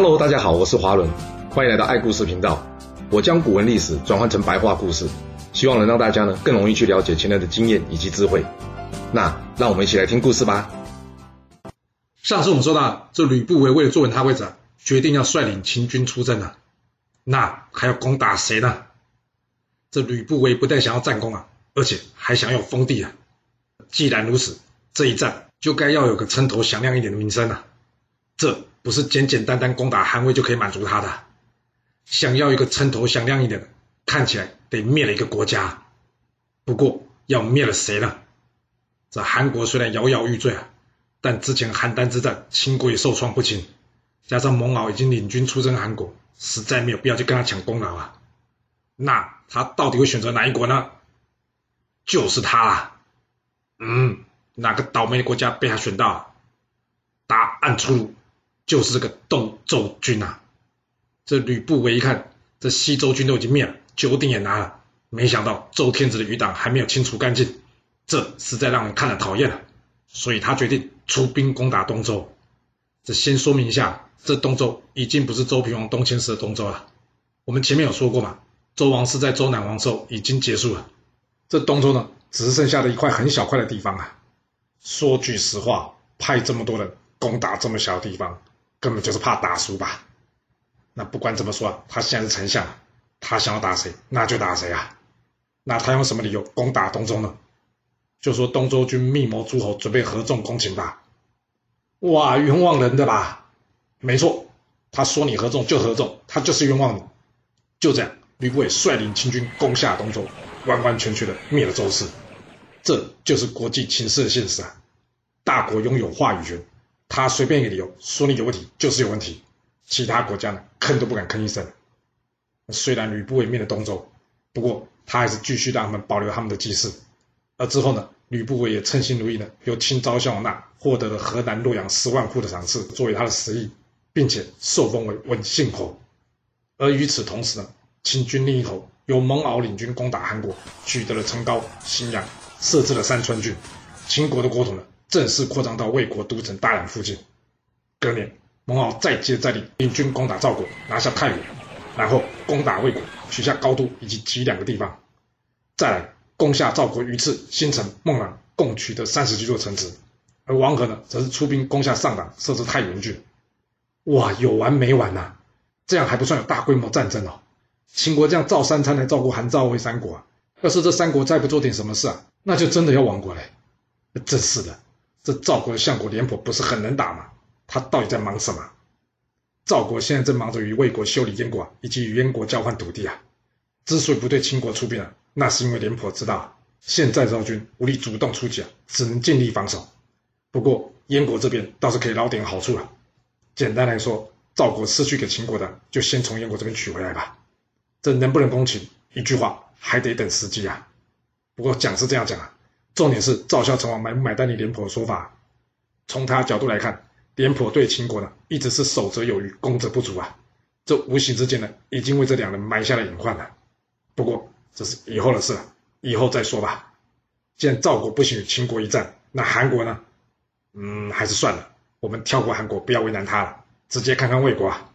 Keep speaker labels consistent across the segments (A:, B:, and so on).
A: Hello，大家好，我是华伦，欢迎来到爱故事频道。我将古文历史转换成白话故事，希望能让大家呢更容易去了解前人的经验以及智慧。那让我们一起来听故事吧。
B: 上次我们说到，这吕不韦为了坐稳他位置，决定要率领秦军出征啊。那还要攻打谁呢？这吕不韦不但想要战功啊，而且还想要封地啊。既然如此，这一战就该要有个称头响亮一点的名声啊。这不是简简单单攻打韩魏就可以满足他的。想要一个称头响亮一点的，看起来得灭了一个国家。不过要灭了谁呢？这韩国虽然摇摇欲坠啊，但之前邯郸之战，秦国也受创不轻。加上蒙骜已经领军出征韩国，实在没有必要去跟他抢功劳啊。那他到底会选择哪一国呢？就是他啦。嗯，哪个倒霉国家被他选到？答案出炉。就是这个东周军啊！这吕不韦一看，这西周军都已经灭了，九鼎也拿了，没想到周天子的余党还没有清除干净，这实在让人看了讨厌了。所以他决定出兵攻打东周。这先说明一下，这东周已经不是周平王东迁时的东周了。我们前面有说过嘛，周王室在周南王时候已经结束了，这东周呢，只是剩下的一块很小块的地方啊。说句实话，派这么多人攻打这么小的地方。根本就是怕打输吧？那不管怎么说，他现在是丞相，他想要打谁，那就打谁啊？那他用什么理由攻打东周呢？就说东周军密谋诸侯，准备合纵攻秦吧？哇，冤枉人的吧？没错，他说你合纵就合纵，他就是冤枉你。就这样，吕不韦率领秦军攻下东周，完完全全的灭了周氏。这就是国际情势的现实啊！大国拥有话语权。他随便一个理由说你有问题就是有问题，其他国家呢吭都不敢吭一声。虽然吕不韦灭了东周，不过他还是继续让他们保留他们的祭祀。而之后呢，吕不韦也称心如意呢由秦昭襄王那获得了河南洛阳十万户的赏赐作为他的食邑，并且受封为文信侯。而与此同时呢，秦军另一头由蒙骜领军攻打韩国，取得了成皋、新阳，设置了三川郡。秦国的国土呢，正式扩张到魏国都城大梁附近。隔年，蒙骜再接再厉，领军攻打赵国，拿下太原，然后攻打魏国，取下高都以及几两个地方。再来攻下赵国鱼翅、新城、孟朗，共取得三十几座城池。而王和呢，则是出兵攻下上党，设置太原郡。哇，有完没完呐、这样还不算有大规模战争哦。秦国这样照三餐来照顾韩赵魏三国啊，要是这三国再不做点什么事啊，那就真的要亡国嘞。真是的。这赵国的相国廉颇不是很能打吗？他到底在忙什么？赵国现在正忙着与魏国修理燕国，以及与燕国交换土地啊。之所以不对秦国出兵啊，那是因为廉颇知道，现在赵军无力主动出击啊，只能尽力防守。不过燕国这边倒是可以捞点好处啊。简单来说，赵国失去给秦国的，就先从燕国这边取回来吧。这能不能攻秦？一句话，还得等时机啊。不过讲是这样讲啊。重点是赵孝成王买不买单你廉颇的说法？从他角度来看，廉颇对秦国呢一直是守则有余，攻则不足啊。这无形之间呢，已经为这两人埋下了隐患了。不过这是以后的事了，以后再说吧。既然赵国不行与秦国一战，那韩国呢？嗯，还是算了，我们跳过韩国，不要为难他了，直接看看魏国啊。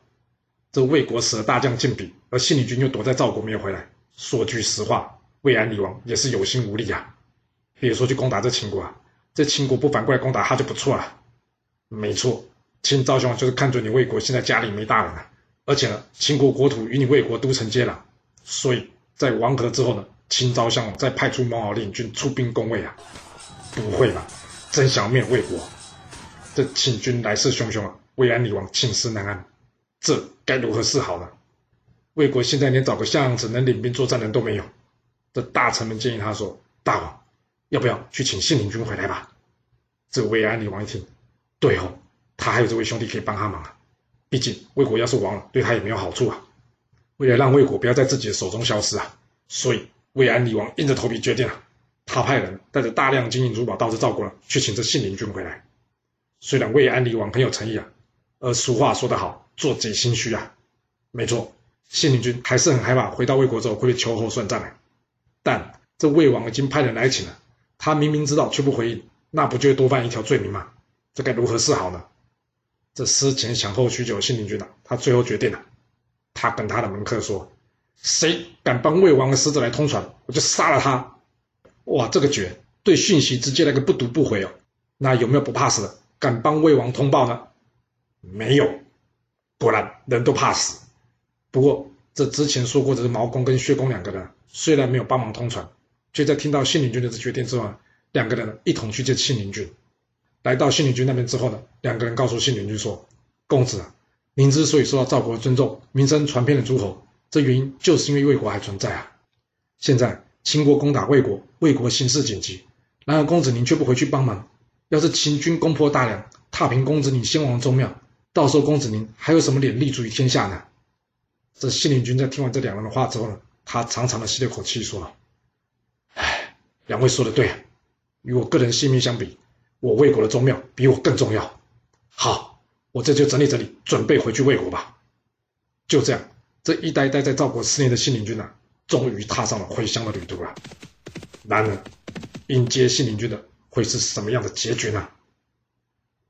B: 这魏国死了大将靳比，而信陵君又躲在赵国没有回来。说句实话，魏安厉王也是有心无力啊。别说去攻打这秦国啊，这秦国不反过来攻打他就不错了。没错，秦昭襄王就是看准你魏国现在家里没大人了，而且呢，秦国国土与你魏国都城接壤，所以在王和之后呢，秦昭襄王再派出蒙骜领军出兵攻魏啊。不会吧？真想灭魏国？这秦军来势汹汹啊，魏安女王寝食难安，这该如何是好呢？魏国现在连找个像样子能领兵作战的人都没有。这大臣们建议他说：“大王。”要不要去请信陵君回来吧？这个魏安厉王一听，对哦，他还有这位兄弟可以帮他忙啊。毕竟魏国要是亡了，对他也没有好处啊。为了让魏国不要在自己的手中消失啊，所以魏安厉王硬着头皮决定了，他派人带着大量金银珠宝到这赵国了，去请这信陵君回来。虽然魏安厉王很有诚意啊，而俗话说得好，做贼心虚啊。没错，信陵君还是很害怕回到魏国之后会被秋后算账的。但这魏王已经派人来请了。他明明知道却不回应，那不就多犯一条罪名吗？这该如何是好呢？这思前想后许久信陵君啊，他最后决定了，他跟他的门客说：“谁敢帮魏王的使者来通传，我就杀了他。”哇，这个绝对讯息直接来个不读不回哦。那有没有不怕死的，敢帮魏王通报呢？没有，果然人都怕死。不过这之前说过的是毛公跟薛公两个人，虽然没有帮忙通传，却在听到信陵君的这决定之后，两个人一同去见信陵君。来到信陵君那边之后呢，两个人告诉信陵君说：“公子啊，您之所以受到赵国的尊重，名声传遍了诸侯，这原因就是因为魏国还存在啊。现在秦国攻打魏国，魏国形势紧急，然而公子您却不回去帮忙。要是秦军攻破大梁，踏平公子您先王宗庙，到时候公子您还有什么脸立足于天下呢？”这信陵君在听完这两人的话之后呢，他长长的吸了口气，说：“，两位说的对啊，与我个人性命相比。”我魏国的宗庙比我更重要。好，我这就整理整理，准备回去魏国吧。就这样，这一待待在赵国四年的信陵君啊，终于踏上了回乡的旅途了。然而，迎接信陵君的会是什么样的结局呢？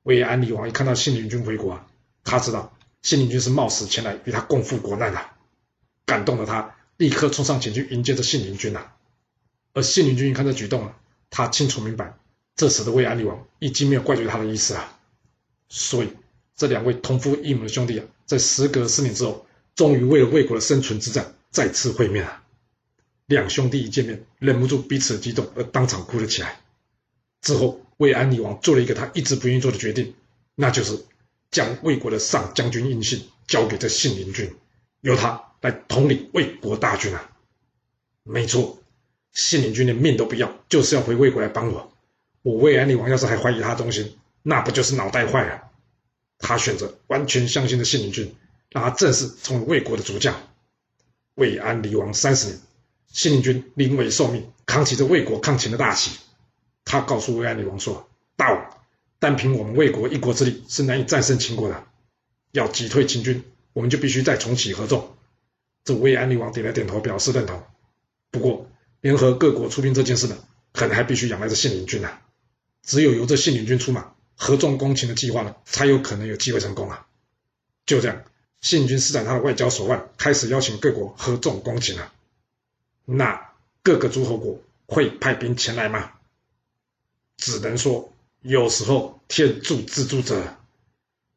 B: 魏安厉王一看到信陵君回国啊，他知道信陵君是冒死前来与他共赴国难的，感动的他，立刻冲上前去迎接着信陵君啊。而信陵君一看这举动啊，他清楚明白。这时的魏安厉王已经没有怪罪他的意思啊，所以这两位同父异母的兄弟啊，在时隔四年之后，终于为了魏国的生存之战再次会面了。两兄弟一见面，忍不住彼此的激动而当场哭了起来。之后，魏安厉王做了一个他一直不愿意做的决定，那就是将魏国的上将军印信交给这信陵君，由他来统领魏国大军啊。没错，信陵君连命都不要，就是要回魏国来帮我。我魏安厉王要是还怀疑他忠心，那不就是脑袋坏了？他选择完全相信的信陵君，让他正式成为魏国的主将。魏安厉王三十年，信陵君临危受命，扛起着魏国抗秦的大旗。他告诉魏安厉王说：“大王，单凭我们魏国一国之力是难以战胜秦国的，要击退秦军，我们就必须再重启合纵。”这魏安厉王点了点头，表示认同。不过，联合各国出兵这件事呢，可能还必须仰赖着信陵君啊。只有由这信陵君出马，合纵攻秦的计划呢，才有可能有机会成功啊！就这样，信陵君施展他的外交手腕，开始邀请各国合纵攻秦了。那各个诸侯国会派兵前来吗？只能说，有时候天助自助者。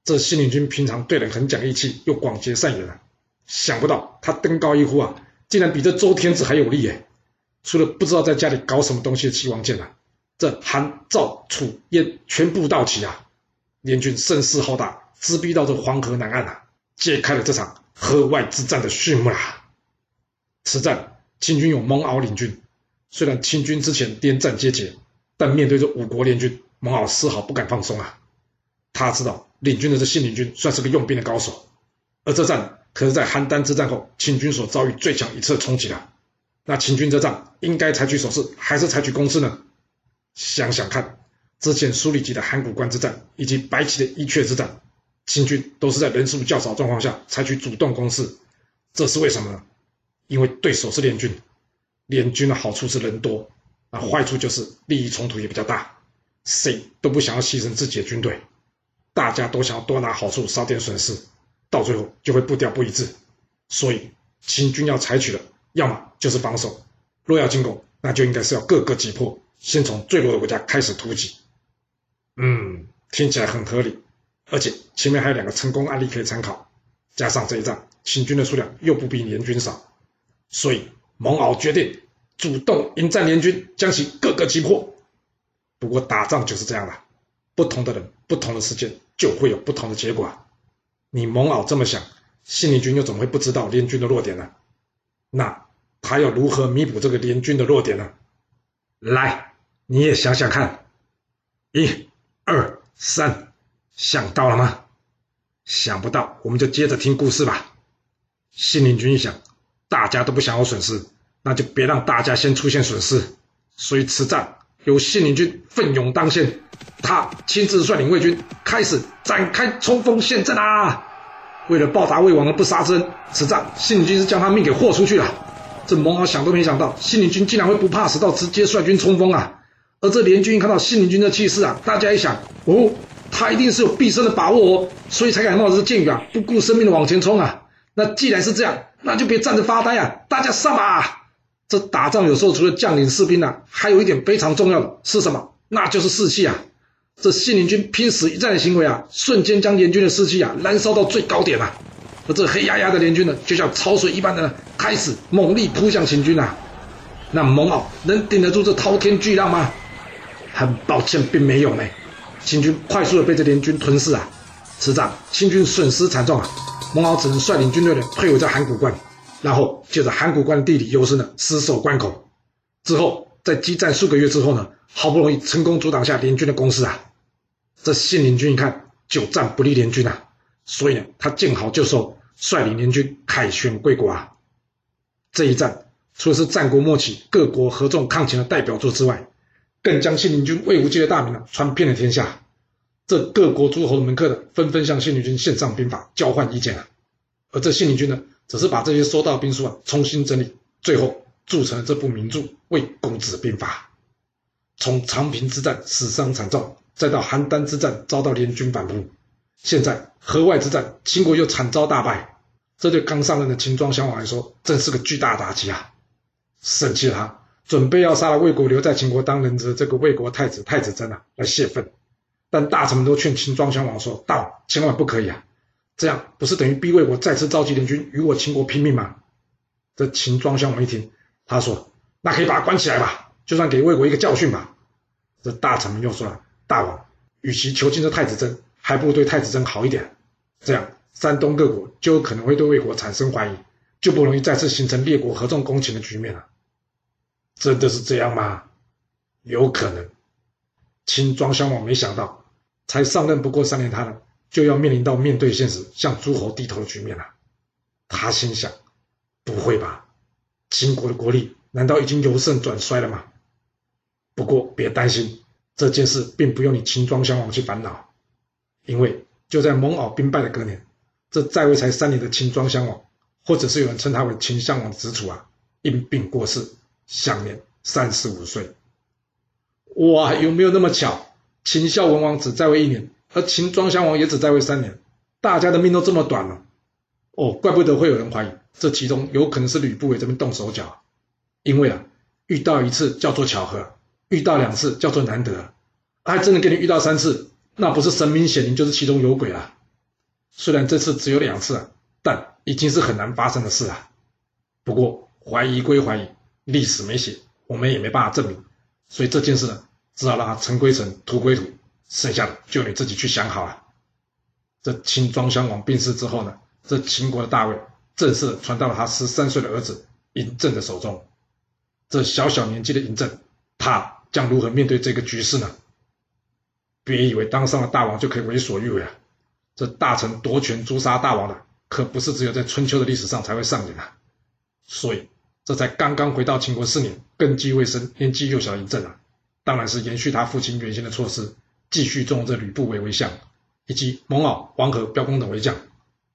B: 这信陵君平常对人很讲义气，又广结善缘啊，想不到他登高一呼啊，竟然比这周天子还有力耶！除了不知道在家里搞什么东西的齐王建啊。这韩赵楚燕全部到齐啊！联军声势浩大，直逼到这黄河南岸啊，揭开了这场河外之战的序幕啦。此战，秦军有蒙骜领军。虽然秦军之前连战皆捷，但面对这五国联军，蒙骜丝毫不敢放松啊。他知道领军的这信陵君算是个用兵的高手，而这战可是在邯郸之战后秦军所遭遇最强一次的冲击了。那秦军这仗应该采取守势，还是采取攻势呢？想想看，之前苏厉集的函谷关之战，以及白起的伊阙之战，秦军都是在人数较少状况下采取主动攻势，这是为什么呢？因为对手是联军，联军的好处是人多，啊，坏处就是利益冲突也比较大，谁都不想要牺牲自己的军队，大家都想要多拿好处，少点损失，到最后就会步调不一致。所以秦军要采取的，要么就是防守，若要进攻，那就应该是要各个击破。先从最弱的国家开始突击，嗯，听起来很合理，而且前面还有两个成功案例可以参考，加上这一仗秦军的数量又不比联军少，所以蒙骜决定主动迎战联军，将其各个击破。不过打仗就是这样了，不同的人、不同的时间就会有不同的结果。你蒙骜这么想，信陵君又怎么会不知道联军的弱点呢？那他要如何弥补这个联军的弱点呢？来，你也想想看，一、二、三，想到了吗？想不到，我们就接着听故事吧。信陵君一想，大家都不想要损失，那就别让大家先出现损失。所以此战由信陵君奋勇当先，他亲自率领魏军开始展开冲锋陷阵啊！为了报答魏王的不杀之恩，此战信陵君是将他命给豁出去了。这蒙骜想都没想到，信陵君竟然会不怕死到直接率军冲锋啊！而这联军一看到信陵君的气势啊，大家一想，哦，他一定是有必胜的把握哦，所以才敢冒着箭雨啊，不顾生命的往前冲啊。那既然是这样，那就别站着发呆啊，大家上吧！这打仗有时候除了将领士兵啊，还有一点非常重要的是什么？那就是士气啊！这信陵君拼死一战的行为啊，瞬间将联军的士气啊燃烧到最高点啊！而这黑压压的联军呢，就像潮水一般的呢开始猛力扑向秦军啊！那蒙骜能顶得住这滔天巨浪吗？很抱歉，并没有呢。秦军快速的被这联军吞噬啊！此战秦军损失惨重啊！蒙骜只能率领军队呢退回在函谷关，然后借着函谷关的地理优势呢死守关口。之后在激战数个月之后呢，好不容易成功阻挡下联军的攻势啊！这信陵军一看久战不利联军啊，所以呢他见好就收，率领联军凯旋归国啊！这一战除了是战国末期各国合纵抗秦的代表作之外，更将信陵君魏无忌的大名呢传遍了天下，这各国诸侯的门客呢纷纷向信陵君献上兵法，交换意见啊。而这信陵君呢，只是把这些收到的兵书啊重新整理，最后铸成了这部名著《魏公子兵法》。从长平之战死伤惨重，再到邯郸之战遭到联军反扑，现在河外之战，秦国又惨遭大败，这对刚上任的秦庄襄王来说，真是个巨大打击啊！生气了他。准备要杀了魏国留在秦国当人质的这个魏国太子太子真啊，来泄愤。但大臣们都劝秦庄襄王说：“大王千万不可以啊，这样不是等于逼魏国再次召集联军与我秦国拼命吗？”这秦庄襄王一听，他说：“那可以把他关起来吧，就算给魏国一个教训吧。”这大臣们又说了：“大王，与其囚禁这太子真，还不如对太子真好一点。这样山东各国就有可能会对魏国产生怀疑，就不容易再次形成列国合纵攻秦的局面了。”真的是这样吗？有可能。秦庄襄王没想到，才上任不过三年，他呢就要面临到面对现实、向诸侯低头的局面了。他心想：不会吧？秦国的国力难道已经由盛转衰了吗？不过别担心，这件事并不用你秦庄襄王去烦恼，因为就在蒙骜兵败的隔年，这在位才三年的秦庄襄王，或者是有人称他为秦襄王的子楚啊，因病过世。享年三十五岁，哇，有没有那么巧？秦孝文王只在位一年，而秦庄襄王也只在位三年，大家的命都这么短了。哦，怪不得会有人怀疑，这其中有可能是吕不韦这边动手脚。因为啊，遇到一次叫做巧合，遇到两次叫做难得，还真的给你遇到三次，那不是神明显灵，就是其中有鬼啊。虽然这次只有两次啊，但已经是很难发生的事啊。不过怀疑归怀疑。历史没写，我们也没办法证明，所以这件事呢，只好让它尘归尘，土归土，剩下的就你自己去想好了。这秦庄襄王病逝之后呢，这秦国的大位正式传到了他十三岁的儿子嬴政的手中。这小小年纪的嬴政，他将如何面对这个局势呢？别以为当上了大王就可以为所欲为啊！这大臣夺权诛杀大王的，可不是只有在春秋的历史上才会上演啊！所以。这才刚刚回到秦国四年，根基未深，年纪又小嬴政啊，当然是延续他父亲原先的措施，继续重用这吕不韦为相，以及蒙骜、黄河、标公等为将。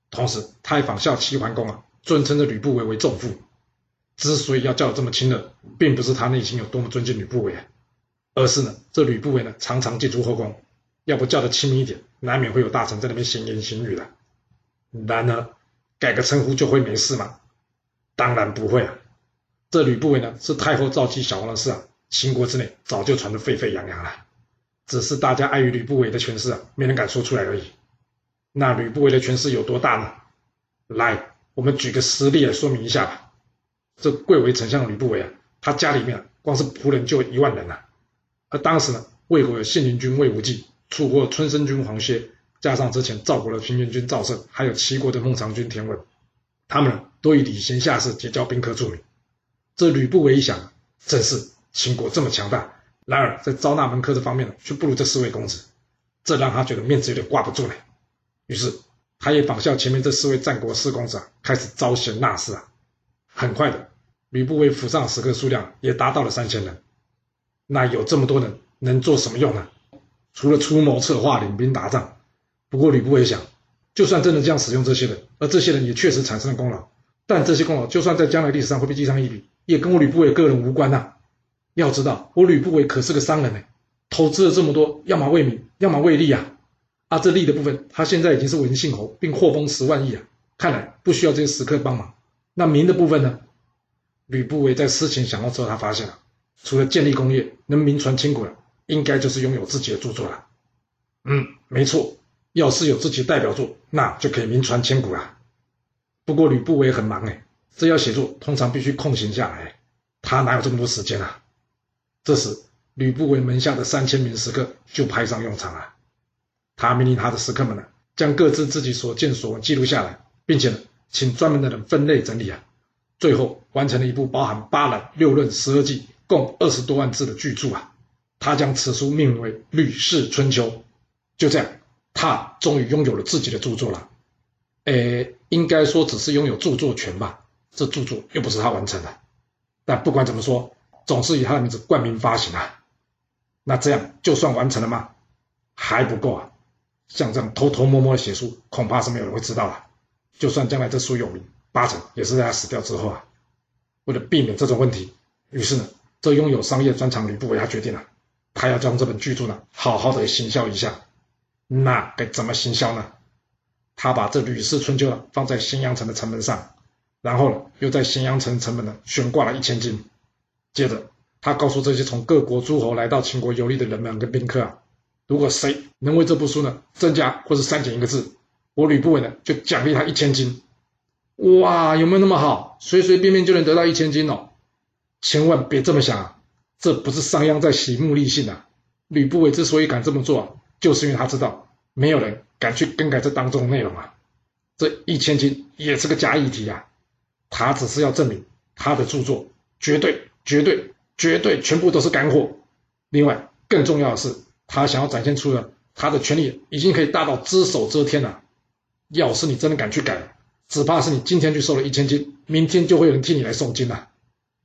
B: 同时，他还仿效齐桓公啊，尊称这吕不韦为仲父。之所以要叫这么亲热，并不是他内心有多么尊敬吕不韦啊，而是呢，这吕不韦呢常常进出后宫，要不叫得亲密一点，难免会有大臣在那边闲言闲语的。然而，改个称呼就会没事吗？当然不会啊。这吕不韦呢，是太后召姬小王的事啊，秦国之内早就传得沸沸扬扬了，只是大家碍于吕不韦的权势啊，没人敢说出来而已。那吕不韦的权势有多大呢？来，我们举个实例来说明一下吧。这贵为丞相的吕不韦啊，他家里面啊，光是仆人就一万人啊。而当时呢，魏国有信陵君魏无忌，楚国春申君黄歇，加上之前赵国的平原君赵胜，还有齐国的孟尝君田文，他们都以礼贤下士、结交宾客著名。这吕不韦一想，正是秦国这么强大，然而在招纳门客这方面呢，却不如这四位公子，这让他觉得面子有点挂不住了。于是，他也仿效前面这四位战国四公子啊，开始招贤纳士啊。很快的，吕不韦府上食客数量也达到了三千人。那有这么多人能做什么用呢？除了出谋策划、领兵打仗。不过吕不韦想，就算真的这样使用这些人，而这些人也确实产生了功劳，但这些功劳就算在将来历史上会被记上一笔。也跟我吕不韦个人无关呐、要知道，我吕不韦可是个商人呢，投资了这么多，要么为民，要么为利啊。啊，这利的部分，他现在已经是文信侯，并获封十万亿啊，看来不需要这些食客帮忙。那民的部分呢？吕不韦在思前想后之后，他发现了，除了建立功业，能名传千古的，应该就是拥有自己的著作了。嗯，没错，要是有自己的代表作，那就可以名传千古了。不过吕不韦很忙哎，这要写作，通常必须空闲下来，他哪有这么多时间啊？这时，吕不韦门下的三千名食客就派上用场了。他命令他的食客们呢，将各自自己所见所闻记录下来，并且呢，请专门的人分类整理啊，最后完成了一部包含八览、六论、十二记，共二十多万字的巨著啊。他将此书命名为《吕氏春秋》。就这样，他终于拥有了自己的著作了。诶，应该说只是拥有著作权吧，这著作又不是他完成的。但不管怎么说，总是以他的名字冠名发行啊。那这样就算完成了吗？还不够啊！像这样偷偷摸摸的写书，恐怕是没有人会知道了。就算将来这书有名，八成也是在他死掉之后啊。为了避免这种问题，于是呢，这拥有商业专长吕不韦他决定了，他要将这本巨著呢，好好的行销一下。那该怎么行销呢？他把这《吕氏春秋》呢放在咸阳城的城门上，然后呢，又在咸阳城城门呢悬挂了一千金。接着，他告诉这些从各国诸侯来到秦国游历的人们跟宾客啊，如果谁能为这部书呢增加或是删减一个字，我吕不韦呢就奖励他一千金。哇，有没有那么好？随随便便就能得到一千金哦？千万别这么想啊，这不是商鞅在洗目立信啊。吕不韦之所以敢这么做，就是因为他知道没有人敢去更改这当中的内容啊。这一千金也是个假议题啊，他只是要证明他的著作绝对。绝对绝对全部都是干货。另外，更重要的是，他想要展现出的他的权力已经可以大到只手遮天了。要是你真的敢去改，只怕是你今天去收了一千金，明天就会有人替你来送金了。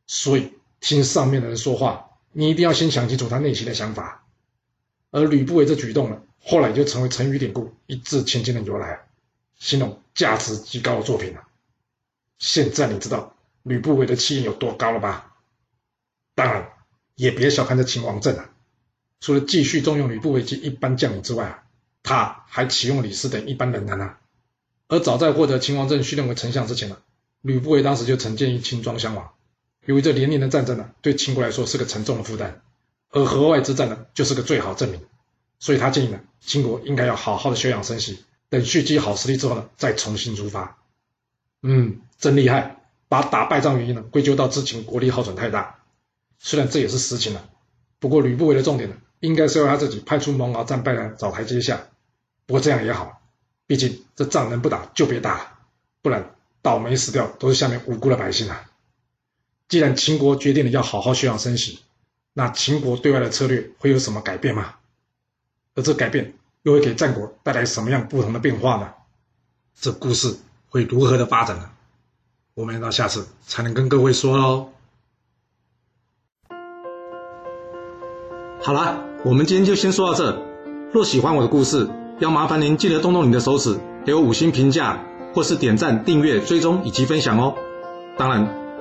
B: 所以，听上面的人说话，你一定要先想清楚他内心的想法。而吕不韦这举动呢，后来就成为成语典故“一掷千金”的由来，形容价值极高的作品了。现在你知道吕不韦的气焰有多高了吧？当然，也别小看这秦王政啊！除了继续重用吕不韦及一般将领之外啊，他还启用李斯等一般人才呢。而早在获得秦王政续任为丞相之前呢，吕不韦当时就曾建议秦庄襄王，由于这连年的战争呢，对秦国来说是个沉重的负担，而河外之战呢，就是个最好证明。所以他建议呢，秦国应该要好好的休养生息，等蓄积好实力之后呢，再重新出发。嗯，真厉害，把打败仗原因呢，归咎到之前国力耗损太大。虽然这也是实情了，不过吕不韦的重点呢，应该是要他自己派出蒙敖战败来找台阶下。不过这样也好，毕竟这仗能不打就别打了，不然倒霉死掉都是下面无辜的百姓啊。既然秦国决定了要好好休养生息，那秦国对外的策略会有什么改变吗？而这改变又会给战国带来什么样不同的变化呢？这故事会如何的发展呢？我们要到下次才能跟各位说喽。好了，我们今天就先说到这。若喜欢我的故事，要麻烦您记得动动你的手指，给我五星评价，或是点赞、订阅、追踪以及分享哦。当然，